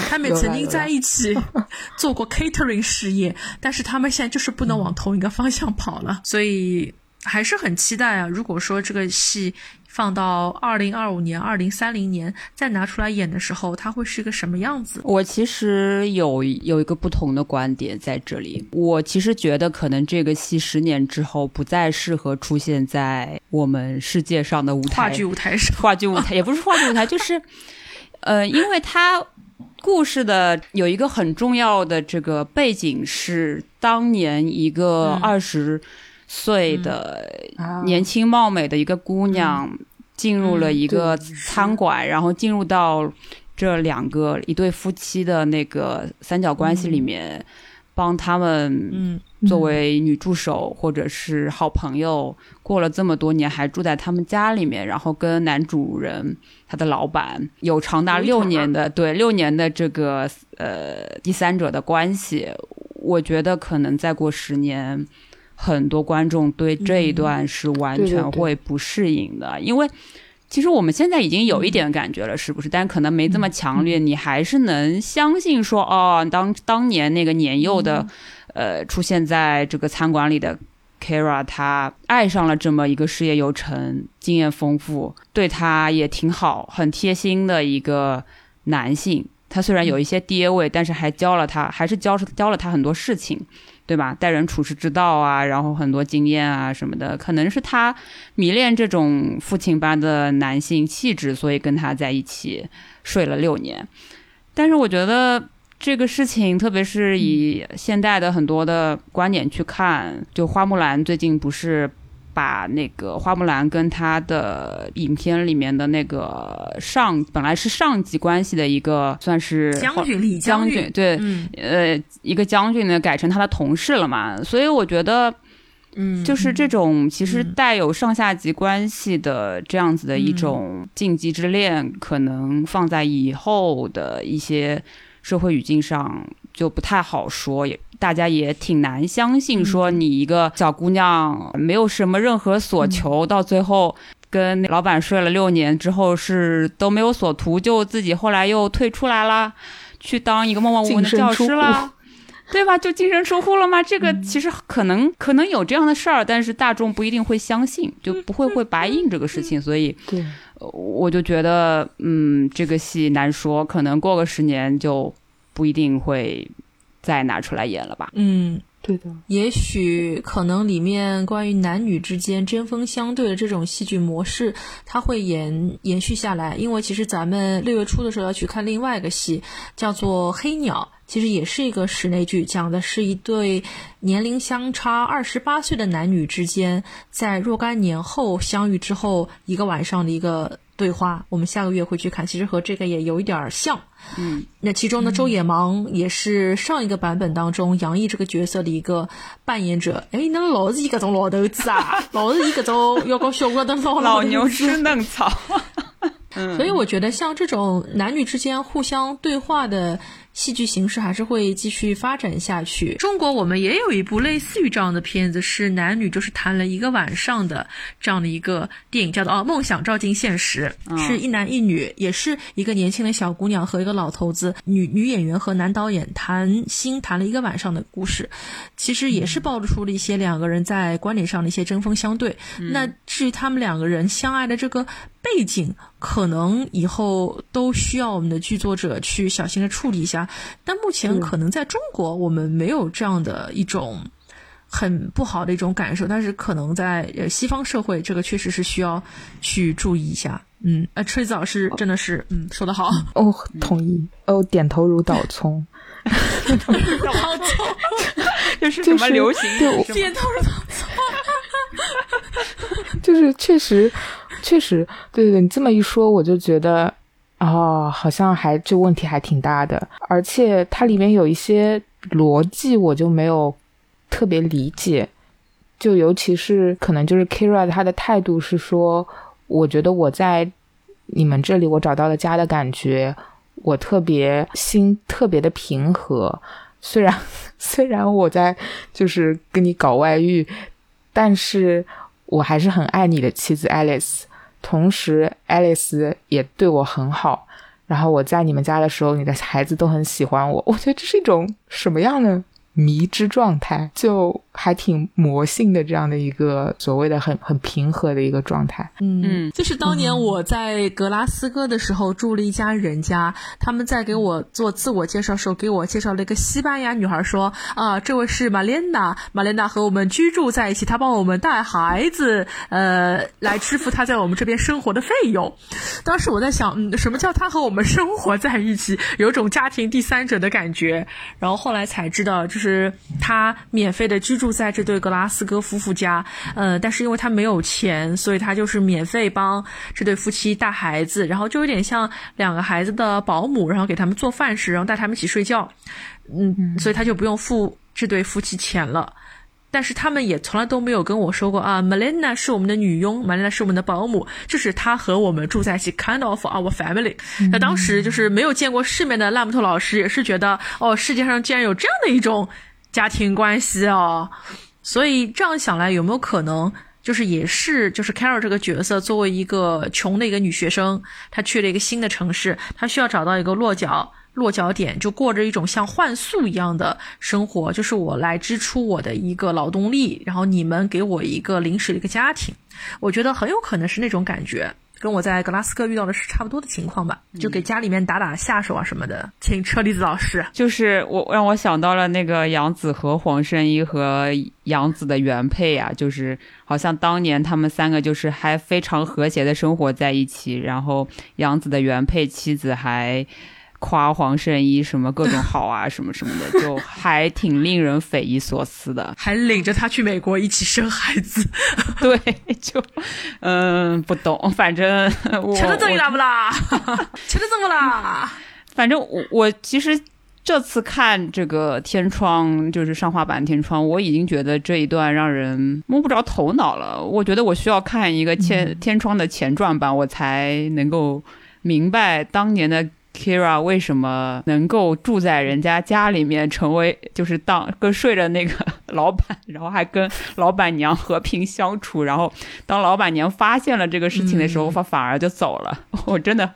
他们曾经在一起 做过 catering 事业，但是他们现在就是不能往同一个方向跑了，所以还是很期待啊。如果说这个戏。放到二零二五年、二零三零年再拿出来演的时候，它会是一个什么样子？我其实有有一个不同的观点在这里。我其实觉得，可能这个戏十年之后不再适合出现在我们世界上的舞台、话剧舞台上。话剧舞台也不是话剧舞台，就是，呃，因为它故事的有一个很重要的这个背景是当年一个二十岁的年轻貌美的一个姑娘。进入了一个餐馆，然后进入到这两个一对夫妻的那个三角关系里面，帮他们作为女助手或者是好朋友，过了这么多年，还住在他们家里面，然后跟男主人他的老板有长达六年的对六年的这个呃第三者的关系，我觉得可能再过十年。很多观众对这一段是完全会不适应的，因为其实我们现在已经有一点感觉了，是不是？但可能没这么强烈。你还是能相信说，哦，当当年那个年幼的，呃，出现在这个餐馆里的 Kara，他爱上了这么一个事业有成、经验丰富、对他也挺好、很贴心的一个男性。他虽然有一些爹味，但是还教了他，还是教教了他很多事情。对吧？待人处事之道啊，然后很多经验啊什么的，可能是他迷恋这种父亲般的男性气质，所以跟他在一起睡了六年。但是我觉得这个事情，特别是以现代的很多的观点去看，就花木兰最近不是。把那个花木兰跟他的影片里面的那个上本来是上级关系的一个算是将军李将军对呃一个将军呢改成他的同事了嘛，所以我觉得嗯就是这种其实带有上下级关系的这样子的一种禁忌之恋，可能放在以后的一些社会语境上就不太好说也。大家也挺难相信，说你一个小姑娘没有什么任何所求，到最后跟老板睡了六年之后是都没有所图，就自己后来又退出来了，去当一个默默无闻的教师了。对吧？就净身出户了吗？这个其实可能可能有这样的事儿，但是大众不一定会相信，就不会会白印这个事情。所以，我就觉得，嗯，这个戏难说，可能过个十年就不一定会再拿出来演了吧。嗯。对的，也许可能里面关于男女之间针锋相对的这种戏剧模式，它会延延续下来。因为其实咱们六月初的时候要去看另外一个戏，叫做《黑鸟》，其实也是一个室内剧，讲的是一对年龄相差二十八岁的男女之间，在若干年后相遇之后一个晚上的一个对话。我们下个月会去看，其实和这个也有一点像。嗯，那其中呢，周野芒也是上一个版本当中杨毅这个角色的一个扮演者。哎，那老是一个种老头子啊，老是一个种要搞小锅的老老牛吃嫩草。所以我觉得像这种男女之间互相对话的。戏剧形式还是会继续发展下去。中国我们也有一部类似于这样的片子，是男女就是谈了一个晚上的这样的一个电影，叫做《哦梦想照进现实》，是一男一女，也是一个年轻的小姑娘和一个老头子，女女演员和男导演谈心谈了一个晚上的故事。其实也是暴露出了一些两个人在观点上的一些针锋相对。那至于他们两个人相爱的这个背景，可能以后都需要我们的剧作者去小心的处理一下。但目前可能在中国，我们没有这样的一种很不好的一种感受。但是可能在呃西方社会，这个确实是需要去注意一下。嗯，呃，吹子老师真的是，嗯，说的好。哦，同意。哦，点头如捣葱。捣葱，就是什么流行？点头如捣葱。就是确实，确实，对对对，你这么一说，我就觉得。哦，好像还这问题还挺大的，而且它里面有一些逻辑我就没有特别理解，就尤其是可能就是 Kira 他的态度是说，我觉得我在你们这里我找到了家的感觉，我特别心特别的平和，虽然 虽然我在就是跟你搞外遇，但是我还是很爱你的妻子 Alice。同时，爱丽丝也对我很好。然后我在你们家的时候，你的孩子都很喜欢我。我觉得这是一种什么样的？迷之状态就还挺魔性的，这样的一个所谓的很很平和的一个状态。嗯，就是当年我在格拉斯哥的时候住了一家人家，他们在给我做自我介绍时候，给我介绍了一个西班牙女孩，说啊，这位是玛莲娜，玛莲娜和我们居住在一起，她帮我们带孩子，呃，来支付她在我们这边生活的费用。当时我在想，嗯，什么叫她和我们生活在一起，有种家庭第三者的感觉。然后后来才知道，就是。是他免费的居住在这对格拉斯哥夫妇家，呃，但是因为他没有钱，所以他就是免费帮这对夫妻带孩子，然后就有点像两个孩子的保姆，然后给他们做饭吃，然后带他们一起睡觉，嗯，所以他就不用付这对夫妻钱了。但是他们也从来都没有跟我说过啊，Melina 是我们的女佣，Melina 是我们的保姆，就是她和我们住在一起，kind of our family。那当时就是没有见过世面的烂木头老师也是觉得，哦，世界上竟然有这样的一种家庭关系哦。所以这样想来，有没有可能就是也是就是 Carol 这个角色作为一个穷的一个女学生，她去了一个新的城市，她需要找到一个落脚。落脚点就过着一种像换宿一样的生活，就是我来支出我的一个劳动力，然后你们给我一个临时的一个家庭，我觉得很有可能是那种感觉，跟我在格拉斯哥遇到的是差不多的情况吧，就给家里面打打下手啊什么的。请车厘子老师，就是我让我想到了那个杨紫和黄圣依和杨紫的原配啊，就是好像当年他们三个就是还非常和谐的生活在一起，然后杨紫的原配妻子还。夸黄圣依什么各种好啊，什么什么的，就还挺令人匪夷所思的。还领着他去美国一起生孩子，对，就嗯不懂，反正钱都挣了不啦？钱都挣不啦？反正我我其实这次看这个天窗，就是上画版天窗，我已经觉得这一段让人摸不着头脑了。我觉得我需要看一个天天窗的前传版，我才能够明白当年的。Kira 为什么能够住在人家家里面，成为就是当跟睡着那个 老板，然后还跟老板娘和平相处，然后当老板娘发现了这个事情的时候，反反而就走了。我真的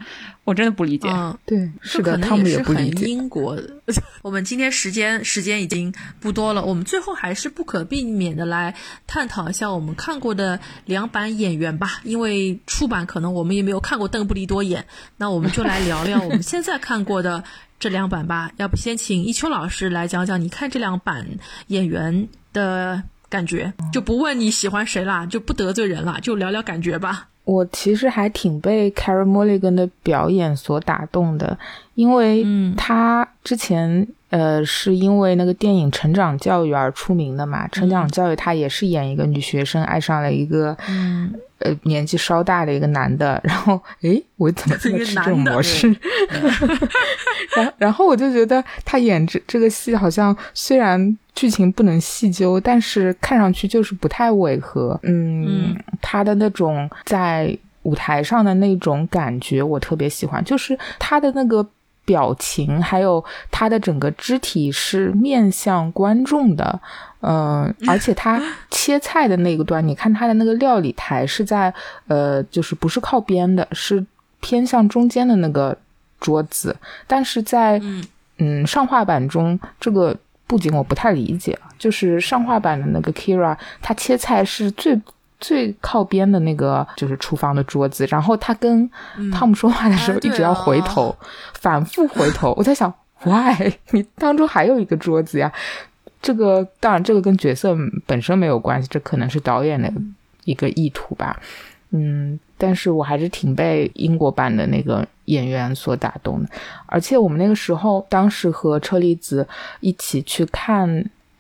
我真的不理解。嗯，对，是的，他们也不理解。英国，我们今天时间时间已经不多了，我们最后还是不可避免的来探讨一下我们看过的两版演员吧。因为出版可能我们也没有看过邓布利多演，那我们就来聊聊我们现在看过的这两版吧。要不先请一秋老师来讲讲你看这两版演员的感觉，就不问你喜欢谁啦，就不得罪人啦，就聊聊感觉吧。我其实还挺被 Carey Mulligan 的表演所打动的，因为他之前呃是因为那个电影《成长教育》而出名的嘛，《成长教育》他也是演一个女学生爱上了一个呃年纪稍大的一个男的，然后诶，我怎么这么吃这种模式？然然后我就觉得他演这这个戏好像虽然。剧情不能细究，但是看上去就是不太违和。嗯，他的那种在舞台上的那种感觉，我特别喜欢。就是他的那个表情，还有他的整个肢体是面向观众的。嗯，而且他切菜的那个段，你看他的那个料理台是在呃，就是不是靠边的，是偏向中间的那个桌子。但是在嗯上画版中，这个。布景我不太理解，就是上画版的那个 Kira，他切菜是最最靠边的那个，就是厨房的桌子。然后他跟汤姆说话的时候，一直要回头，反复回头。我在想，Why？你当中还有一个桌子呀？这个当然，这个跟角色本身没有关系，这可能是导演的一个意图吧。嗯，但是我还是挺被英国版的那个演员所打动的，而且我们那个时候，当时和车厘子一起去看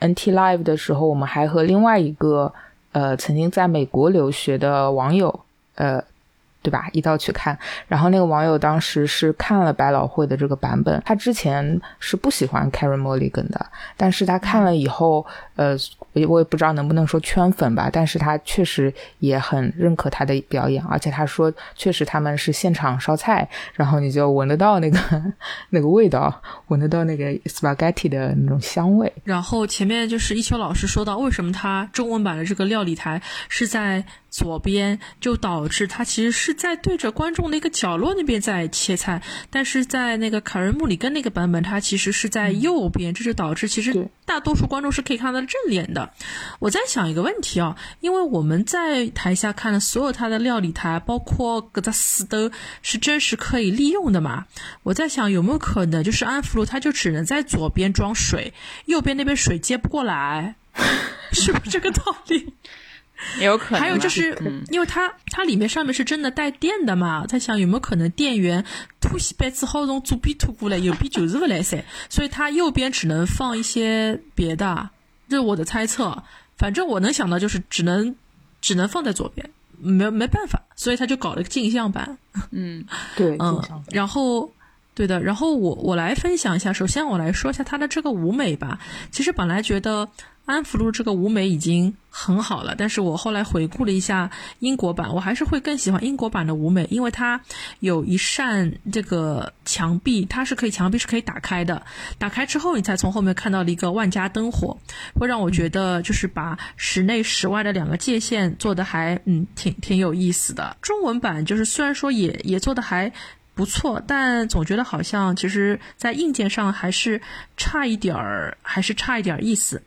NT Live 的时候，我们还和另外一个呃曾经在美国留学的网友呃。对吧？一道去看，然后那个网友当时是看了百老汇的这个版本，他之前是不喜欢 Carey Mulligan 的，但是他看了以后，呃，我我也不知道能不能说圈粉吧，但是他确实也很认可他的表演，而且他说确实他们是现场烧菜，然后你就闻得到那个那个味道，闻得到那个 spaghetti 的那种香味。然后前面就是一秋老师说到，为什么他中文版的这个料理台是在。左边就导致他其实是在对着观众的一个角落那边在切菜，但是在那个卡瑞穆里根那个版本，他其实是在右边，这就导致其实大多数观众是可以看到正脸的。我在想一个问题啊，因为我们在台下看的所有他的料理台，包括格扎斯都是真实可以利用的嘛？我在想有没有可能就是安福路他就只能在左边装水，右边那边水接不过来，是不是这个道理？也有可能，还有就是，因为它它里面上面是真的带电的嘛，在想有没有可能电源突西板子好从左边突过来，右边就是不来塞，所以它右边只能放一些别的，这是我的猜测。反正我能想到就是只能只能放在左边，没没办法，所以他就搞了个镜像版。嗯，对，嗯，然后对的，然后我我来分享一下，首先我来说一下它的这个舞美吧。其实本来觉得。安福路这个舞美已经很好了，但是我后来回顾了一下英国版，我还是会更喜欢英国版的舞美，因为它有一扇这个墙壁，它是可以墙壁是可以打开的，打开之后你才从后面看到了一个万家灯火，会让我觉得就是把室内室外的两个界限做的还嗯挺挺有意思的。中文版就是虽然说也也做的还。不错，但总觉得好像其实，在硬件上还是差一点儿，还是差一点儿意思。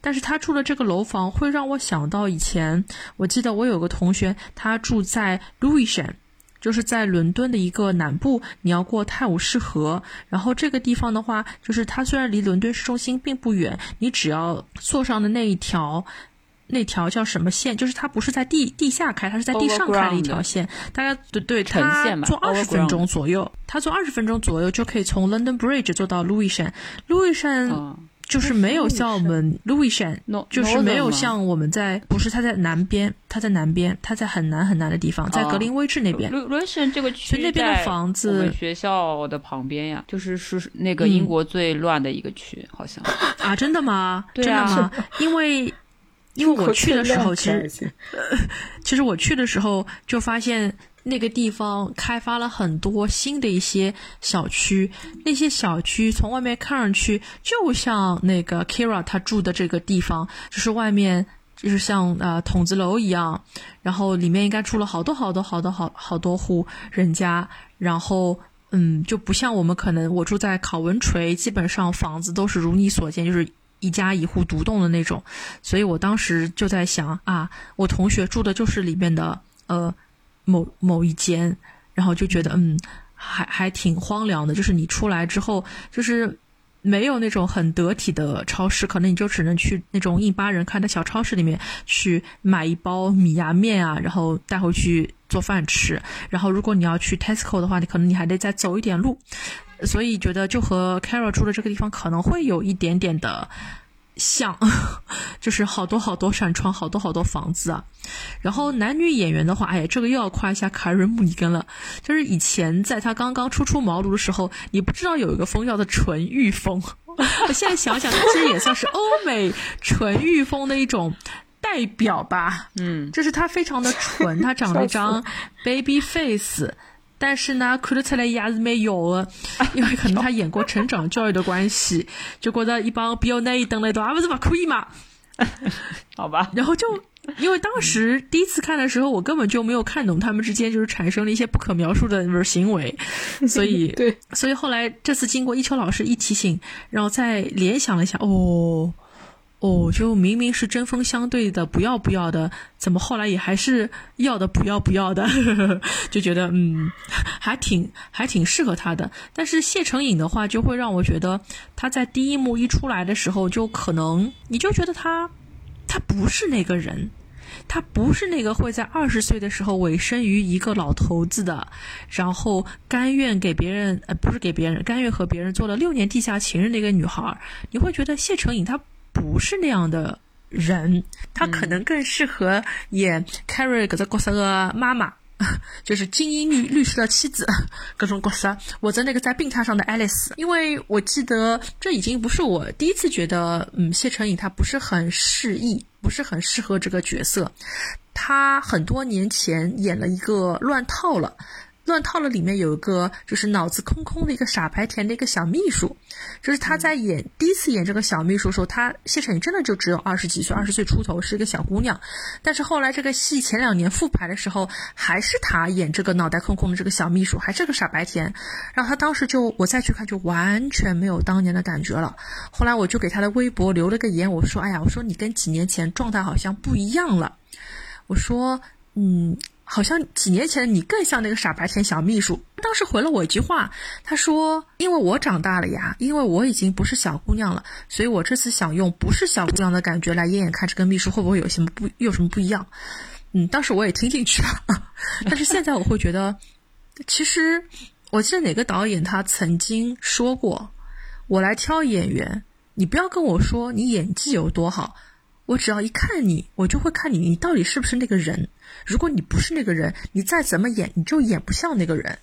但是他住的这个楼房会让我想到以前，我记得我有个同学，他住在 Lewisham，就是在伦敦的一个南部，你要过泰晤士河。然后这个地方的话，就是它虽然离伦敦市中心并不远，你只要坐上的那一条。那条叫什么线？就是它不是在地地下开，它是在地上开的一条线。大概对对，它坐二十分钟左右，它坐二十分钟左右就可以从 London Bridge 坐到 Lewisham。Lewisham 就是没有像我们 Lewisham，就是没有像我们在不是它在南边，它在南边，它在很南很南的地方，在格林威治那边。Lewisham 这个区，所以那边的房子，我们学校的旁边呀，就是是那个英国最乱的一个区，好像 啊，真的吗？真的吗？因为。因为我去的时候，其实，其实我去的时候就发现那个地方开发了很多新的一些小区，那些小区从外面看上去就像那个 Kira 他住的这个地方，就是外面就是像呃筒子楼一样，然后里面应该住了好多好多好多好好多户人家，然后。嗯，就不像我们可能我住在考文垂，基本上房子都是如你所见，就是一家一户独栋的那种。所以我当时就在想啊，我同学住的就是里面的呃某某一间，然后就觉得嗯，还还挺荒凉的。就是你出来之后，就是没有那种很得体的超市，可能你就只能去那种印巴人开的小超市里面去买一包米呀面啊，然后带回去。做饭吃，然后如果你要去 Tesco 的话，你可能你还得再走一点路，所以觉得就和 Carol 住的这个地方可能会有一点点的像，就是好多好多扇窗，好多好多房子啊。然后男女演员的话，哎，这个又要夸一下卡瑞穆尼根了，就是以前在他刚刚初出茅庐的时候，你不知道有一个风叫做纯欲风，我 现在想想，他其实也算是欧美纯欲风的一种。代表吧，嗯，就是他非常的纯，他长了一张 baby face，但是呢，看得出来也是蛮有的，因为可能他演过成长教育的关系，就觉得一帮比较难以等来的，啊不是不可以嘛？好吧，然后就因为当时第一次看的时候，我根本就没有看懂他们之间就是产生了一些不可描述的行为，所以对，所以后来这次经过一秋老师一提醒，然后再联想了一下，哦。哦，就明明是针锋相对的，不要不要的，怎么后来也还是要的，不要不要的，就觉得嗯，还挺还挺适合他的。但是谢承颖的话，就会让我觉得他在第一幕一出来的时候，就可能你就觉得他他不是那个人，他不是那个会在二十岁的时候委身于一个老头子的，然后甘愿给别人呃不是给别人，甘愿和别人做了六年地下情人的一个女孩。你会觉得谢承颖她。不是那样的人，他可能更适合演 Carrie 这个角色的妈妈，就是精英律律师的妻子，各种角色，或者那个在病榻上的 Alice。因为我记得这已经不是我第一次觉得，嗯，谢承颖她不是很适意，不是很适合这个角色。他很多年前演了一个乱套了。乱套了，里面有一个就是脑子空空的一个傻白甜的一个小秘书，就是他在演第一次演这个小秘书的时候，他谢承颖真的就只有二十几岁，二十岁出头是一个小姑娘。但是后来这个戏前两年复排的时候，还是他演这个脑袋空空的这个小秘书，还是个傻白甜。然后他当时就我再去看，就完全没有当年的感觉了。后来我就给他的微博留了个言，我说：“哎呀，我说你跟几年前状态好像不一样了。”我说：“嗯。”好像几年前你更像那个傻白甜小秘书。当时回了我一句话，他说：“因为我长大了呀，因为我已经不是小姑娘了，所以我这次想用不是小姑娘的感觉来演演看，这个秘书会不会有什么不有什么不一样？”嗯，当时我也听进去了，但是现在我会觉得，其实我记得哪个导演他曾经说过：“我来挑演员，你不要跟我说你演技有多好。”我只要一看你，我就会看你，你到底是不是那个人。如果你不是那个人，你再怎么演，你就演不像那个人。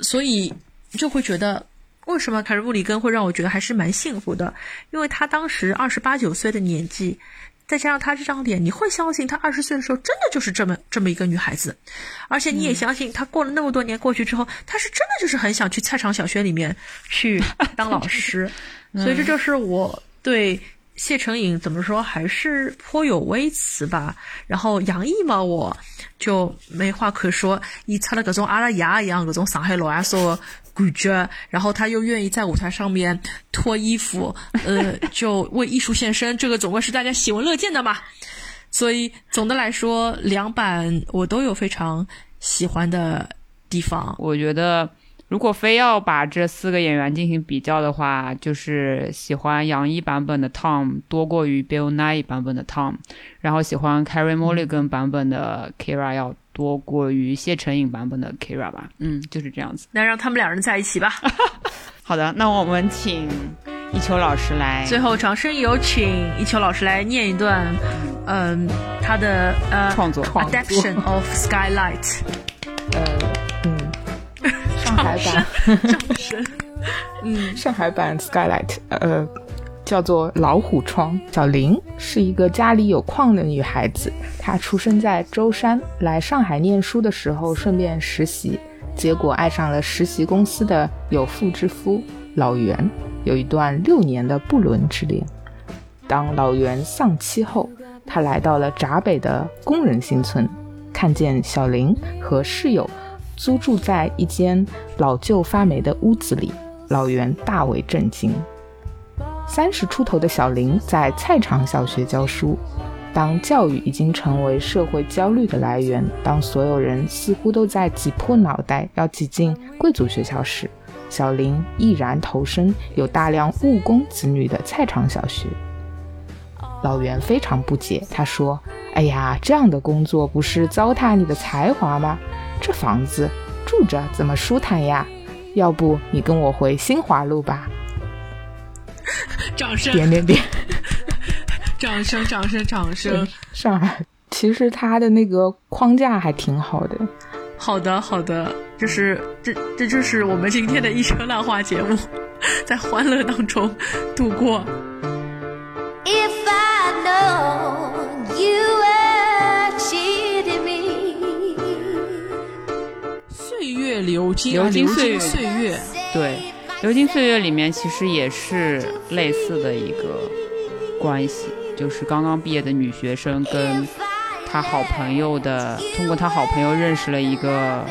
所以就会觉得，为什么凯瑞·布里根会让我觉得还是蛮幸福的？因为他当时二十八九岁的年纪，再加上他这张脸，你会相信他二十岁的时候真的就是这么这么一个女孩子。而且你也相信，他过了那么多年过去之后，他是真的就是很想去菜场小学里面去当老师。所以这就是我对。谢承颖怎么说还是颇有微词吧，然后杨毅嘛，我就没话可说，以他的各种阿拉亚一样各种上海老阿说感觉，然后他又愿意在舞台上面脱衣服，呃，就为艺术献身，这个总归是大家喜闻乐见的嘛。所以总的来说，两版我都有非常喜欢的地方，我觉得。如果非要把这四个演员进行比较的话，就是喜欢杨一版本的 Tom 多过于 Bill Nye 版本的 Tom，然后喜欢 Carrie Mulligan 版本的 Kira 要多过于谢承颖版本的 Kira 吧。嗯，就是这样子。那让他们两人在一起吧。好的，那我们请一秋老师来。最后，掌声有请一秋老师来念一段，嗯，他的呃创作 Adaptation of Skylight。呃。上海版，嗯，上海版 Skylight，呃，叫做老虎窗。小林是一个家里有矿的女孩子，她出生在舟山，来上海念书的时候顺便实习，结果爱上了实习公司的有妇之夫老袁，有一段六年的不伦之恋。当老袁丧妻后，他来到了闸北的工人新村，看见小林和室友。租住在一间老旧发霉的屋子里。老袁大为震惊。三十出头的小林在菜场小学教书。当教育已经成为社会焦虑的来源，当所有人似乎都在挤破脑袋要挤进贵族学校时，小林毅然投身有大量务工子女的菜场小学。老袁非常不解，他说：“哎呀，这样的工作不是糟蹋你的才华吗？这房子住着怎么舒坦呀？要不你跟我回新华路吧。”掌声！点点点。掌声，掌声，掌 声！上海其实他的那个框架还挺好的。好的，好的，就是这，这就是我们今天的一车烂话节目，在欢乐当中度过。岁月流金，流金岁月，岁月，对，流金岁月里面其实也是类似的一个关系。就是刚刚毕业的女学生跟她好朋友的，通过她好朋友认识了一个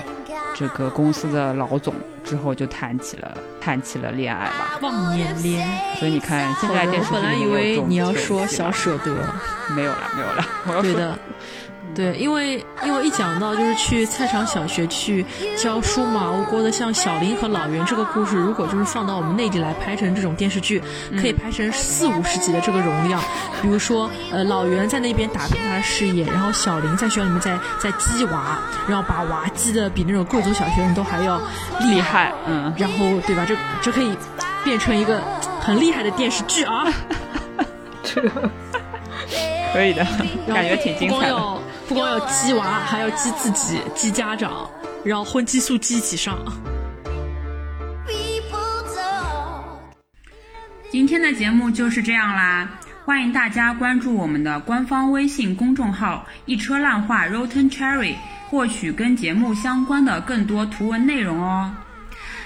这个公司的老总，之后就谈起了谈起了恋爱吧，忘年恋。所以你看，现在电视剧本来以为你要说小舍得，没有了，没有了，我要对的。对，因为因为一讲到就是去菜场小学去教书嘛，我觉得像小林和老袁这个故事，如果就是放到我们内地来拍成这种电视剧，可以拍成四五十集的这个容量。比如说，呃，老袁在那边打拼他的事业，然后小林在学校里面在在鸡娃，然后把娃鸡的比那种贵族小学生都还要厉害，嗯，然后对吧？这这可以变成一个很厉害的电视剧啊！这个 可以的，感觉挺精彩的。不光要激娃，还要激自己、激家长，然后荤激素激起上。今天的节目就是这样啦，欢迎大家关注我们的官方微信公众号“一车烂话 Rotten Cherry”，获取跟节目相关的更多图文内容哦。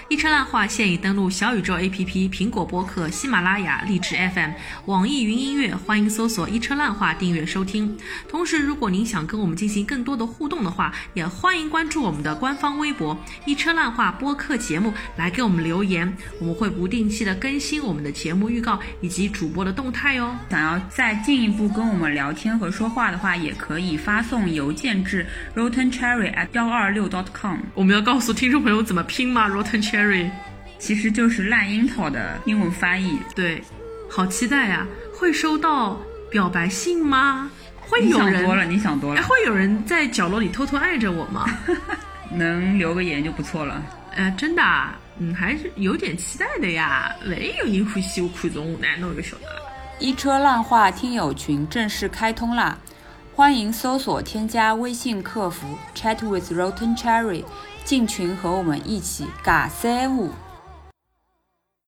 一车烂话现已登录小宇宙 APP、苹果播客、喜马拉雅、荔枝 FM、网易云音乐，欢迎搜索“一车烂话”订阅收听。同时，如果您想跟我们进行更多的互动的话，也欢迎关注我们的官方微博“一车烂话”播客节目，来给我们留言。我们会不定期的更新我们的节目预告以及主播的动态哦。想要再进一步跟我们聊天和说话的话，也可以发送邮件至 rottencherry@ 幺二六 .com。我们要告诉听众朋友怎么拼吗？rottencherry。其实就是烂樱桃的英文翻译。对，好期待呀！会收到表白信吗？会有人？你想多了，你想多了。会有人在角落里偷偷爱着我吗？能留个言就不错了。哎，真的，嗯，还是有点期待的呀。万一有人欢喜我看中我，那侬就晓得了。一车烂话听友群正式开通啦！欢迎搜索添加微信客服 Chat with Rotten Cherry。进群和我们一起尬三五。